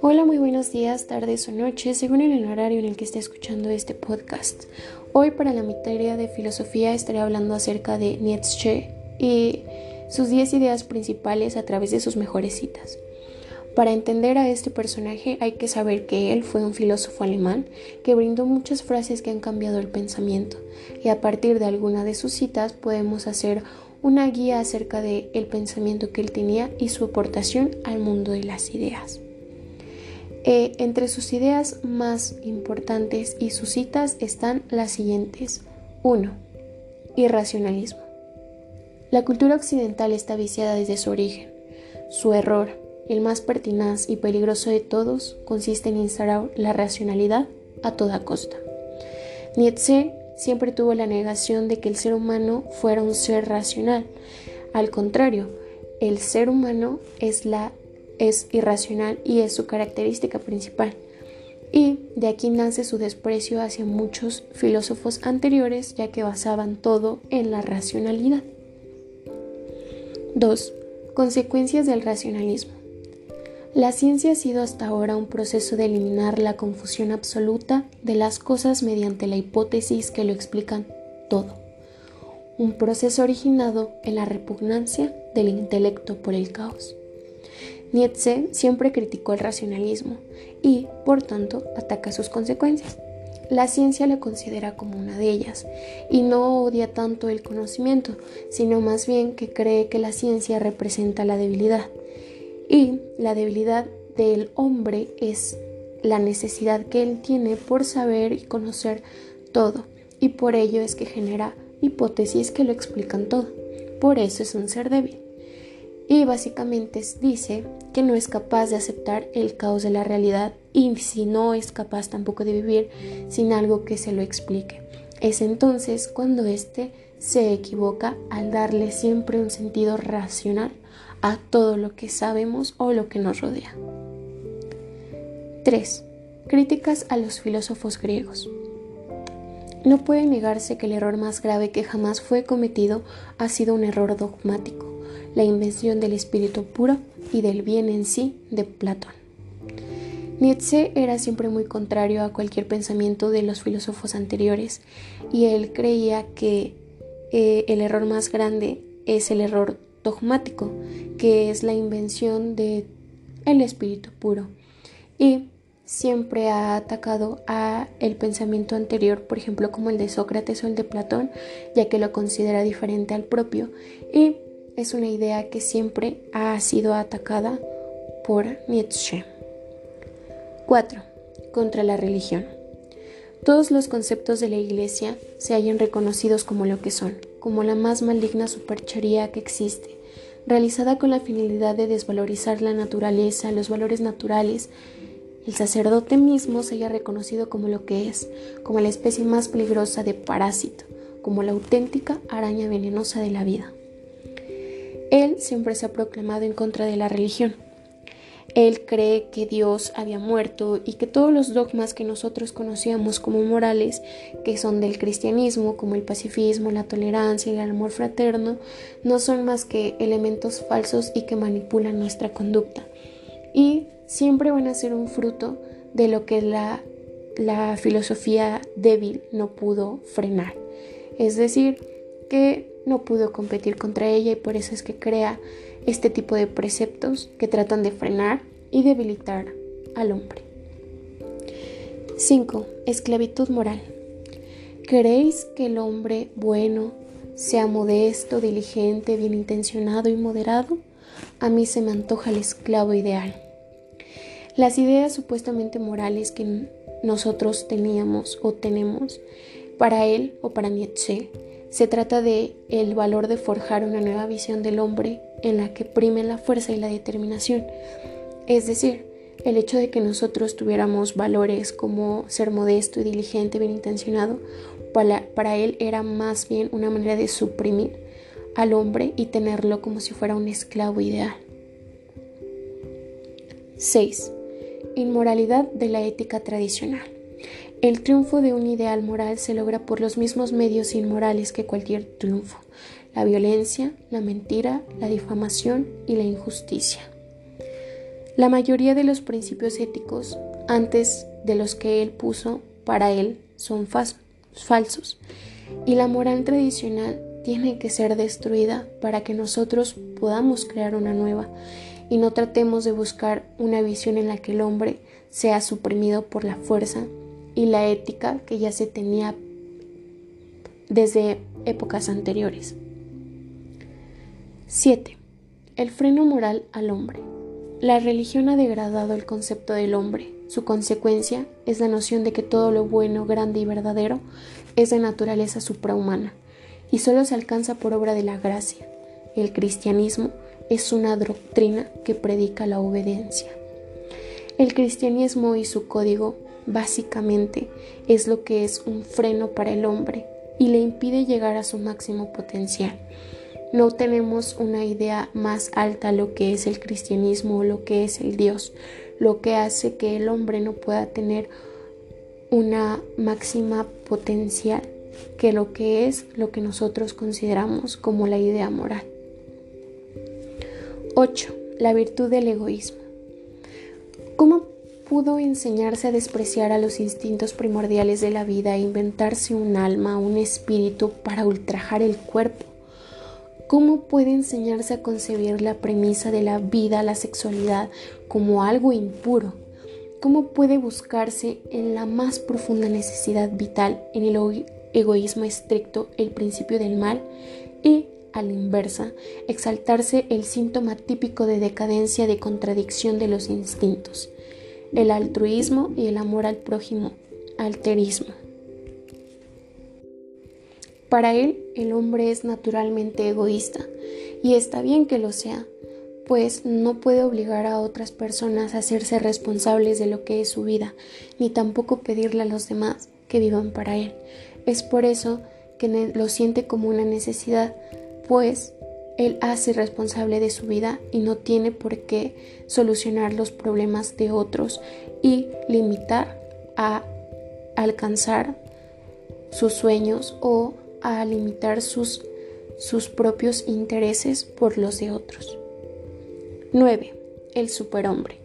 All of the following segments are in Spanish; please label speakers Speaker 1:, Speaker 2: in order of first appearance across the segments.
Speaker 1: Hola, muy buenos días, tardes o noches, según el horario en el que esté escuchando este podcast. Hoy para la materia de filosofía estaré hablando acerca de Nietzsche y sus 10 ideas principales a través de sus mejores citas. Para entender a este personaje hay que saber que él fue un filósofo alemán que brindó muchas frases que han cambiado el pensamiento y a partir de alguna de sus citas podemos hacer una guía acerca del el pensamiento que él tenía y su aportación al mundo de las ideas. Eh, entre sus ideas más importantes y sus citas están las siguientes. 1. Irracionalismo. La cultura occidental está viciada desde su origen. Su error, el más pertinaz y peligroso de todos, consiste en instaurar la racionalidad a toda costa. Nietzsche siempre tuvo la negación de que el ser humano fuera un ser racional. Al contrario, el ser humano es la es irracional y es su característica principal. Y de aquí nace su desprecio hacia muchos filósofos anteriores ya que basaban todo en la racionalidad. 2. Consecuencias del racionalismo. La ciencia ha sido hasta ahora un proceso de eliminar la confusión absoluta de las cosas mediante la hipótesis que lo explican todo. Un proceso originado en la repugnancia del intelecto por el caos. Nietzsche siempre criticó el racionalismo y, por tanto, ataca sus consecuencias. La ciencia le considera como una de ellas y no odia tanto el conocimiento, sino más bien que cree que la ciencia representa la debilidad. Y la debilidad del hombre es la necesidad que él tiene por saber y conocer todo, y por ello es que genera hipótesis que lo explican todo. Por eso es un ser débil y básicamente dice que no es capaz de aceptar el caos de la realidad y si no es capaz tampoco de vivir sin algo que se lo explique. Es entonces cuando éste se equivoca al darle siempre un sentido racional a todo lo que sabemos o lo que nos rodea. 3. Críticas a los filósofos griegos. No puede negarse que el error más grave que jamás fue cometido ha sido un error dogmático la invención del espíritu puro y del bien en sí de Platón. Nietzsche era siempre muy contrario a cualquier pensamiento de los filósofos anteriores y él creía que eh, el error más grande es el error dogmático, que es la invención de el espíritu puro. Y siempre ha atacado a el pensamiento anterior, por ejemplo, como el de Sócrates o el de Platón, ya que lo considera diferente al propio y es una idea que siempre ha sido atacada por Nietzsche. 4. Contra la religión. Todos los conceptos de la Iglesia se hayan reconocidos como lo que son, como la más maligna superchería que existe, realizada con la finalidad de desvalorizar la naturaleza, los valores naturales. El sacerdote mismo se haya reconocido como lo que es, como la especie más peligrosa de parásito, como la auténtica araña venenosa de la vida. Él siempre se ha proclamado en contra de la religión. Él cree que Dios había muerto y que todos los dogmas que nosotros conocíamos como morales, que son del cristianismo, como el pacifismo, la tolerancia y el amor fraterno, no son más que elementos falsos y que manipulan nuestra conducta. Y siempre van a ser un fruto de lo que la, la filosofía débil no pudo frenar. Es decir, que no pudo competir contra ella y por eso es que crea este tipo de preceptos que tratan de frenar y debilitar al hombre. 5. Esclavitud moral. ¿Queréis que el hombre bueno sea modesto, diligente, bien intencionado y moderado? A mí se me antoja el esclavo ideal. Las ideas supuestamente morales que nosotros teníamos o tenemos para él o para Nietzsche se trata de el valor de forjar una nueva visión del hombre en la que prime la fuerza y la determinación. Es decir, el hecho de que nosotros tuviéramos valores como ser modesto y diligente, bien intencionado, para, para él era más bien una manera de suprimir al hombre y tenerlo como si fuera un esclavo ideal. 6. Inmoralidad de la ética tradicional. El triunfo de un ideal moral se logra por los mismos medios inmorales que cualquier triunfo. la violencia, la mentira, la difamación y la injusticia. La mayoría de los principios éticos, antes de los que él puso para él, son falsos, y la moral tradicional tiene que ser destruida para que nosotros podamos crear una nueva y no tratemos de buscar una visión en la que el hombre sea suprimido por la fuerza y la ética que ya se tenía desde épocas anteriores. 7. El freno moral al hombre. La religión ha degradado el concepto del hombre. Su consecuencia es la noción de que todo lo bueno, grande y verdadero es de naturaleza suprahumana y solo se alcanza por obra de la gracia. El cristianismo es una doctrina que predica la obediencia. El cristianismo y su código básicamente es lo que es un freno para el hombre y le impide llegar a su máximo potencial no tenemos una idea más alta lo que es el cristianismo o lo que es el Dios, lo que hace que el hombre no pueda tener una máxima potencial que lo que es lo que nosotros consideramos como la idea moral. 8. La virtud del egoísmo. ¿Cómo pudo enseñarse a despreciar a los instintos primordiales de la vida e inventarse un alma, un espíritu para ultrajar el cuerpo? ¿Cómo puede enseñarse a concebir la premisa de la vida, la sexualidad, como algo impuro? ¿Cómo puede buscarse en la más profunda necesidad vital, en el egoísmo estricto, el principio del mal? Y, a la inversa, exaltarse el síntoma típico de decadencia de contradicción de los instintos, el altruismo y el amor al prójimo, alterismo. Para él, el hombre es naturalmente egoísta, y está bien que lo sea, pues no puede obligar a otras personas a hacerse responsables de lo que es su vida, ni tampoco pedirle a los demás que vivan para él. Es por eso que lo siente como una necesidad, pues él hace responsable de su vida y no tiene por qué solucionar los problemas de otros y limitar a alcanzar sus sueños o a limitar sus, sus propios intereses por los de otros. 9. El superhombre.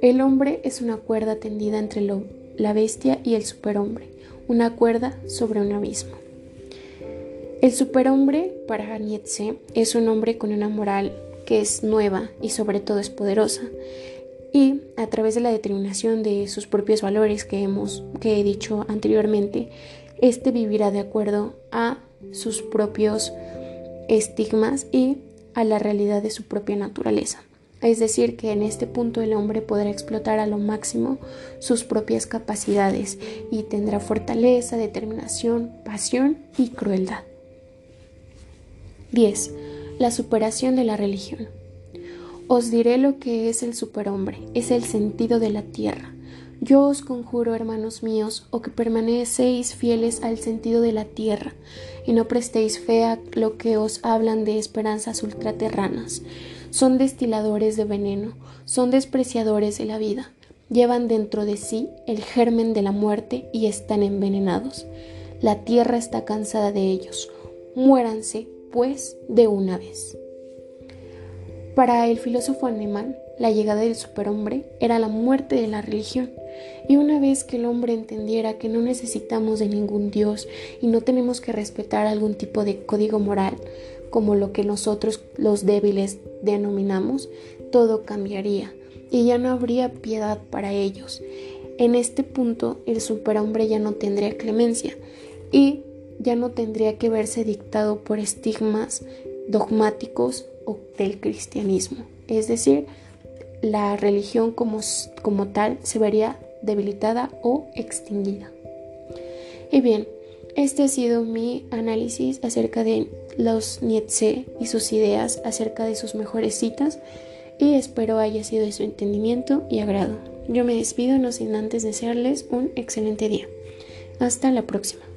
Speaker 1: El hombre es una cuerda tendida entre la bestia y el superhombre, una cuerda sobre un abismo. El superhombre, para Nietzsche, es un hombre con una moral que es nueva y sobre todo es poderosa, y a través de la determinación de sus propios valores que hemos que he dicho anteriormente, este vivirá de acuerdo a sus propios estigmas y a la realidad de su propia naturaleza. Es decir, que en este punto el hombre podrá explotar a lo máximo sus propias capacidades y tendrá fortaleza, determinación, pasión y crueldad. 10. La superación de la religión. Os diré lo que es el superhombre, es el sentido de la tierra, yo os conjuro, hermanos míos, o que permanecéis fieles al sentido de la tierra, y no prestéis fe a lo que os hablan de esperanzas ultraterranas. Son destiladores de veneno, son despreciadores de la vida, llevan dentro de sí el germen de la muerte y están envenenados. La tierra está cansada de ellos. Muéranse, pues, de una vez. Para el filósofo alemán, la llegada del superhombre era la muerte de la religión. Y una vez que el hombre entendiera que no necesitamos de ningún Dios y no tenemos que respetar algún tipo de código moral, como lo que nosotros los débiles denominamos, todo cambiaría y ya no habría piedad para ellos. En este punto el superhombre ya no tendría clemencia y ya no tendría que verse dictado por estigmas dogmáticos o del cristianismo. Es decir, la religión como, como tal se vería debilitada o extinguida. Y bien, este ha sido mi análisis acerca de los Nietzsche y sus ideas acerca de sus mejores citas y espero haya sido de su entendimiento y agrado. Yo me despido no sin antes desearles un excelente día. Hasta la próxima.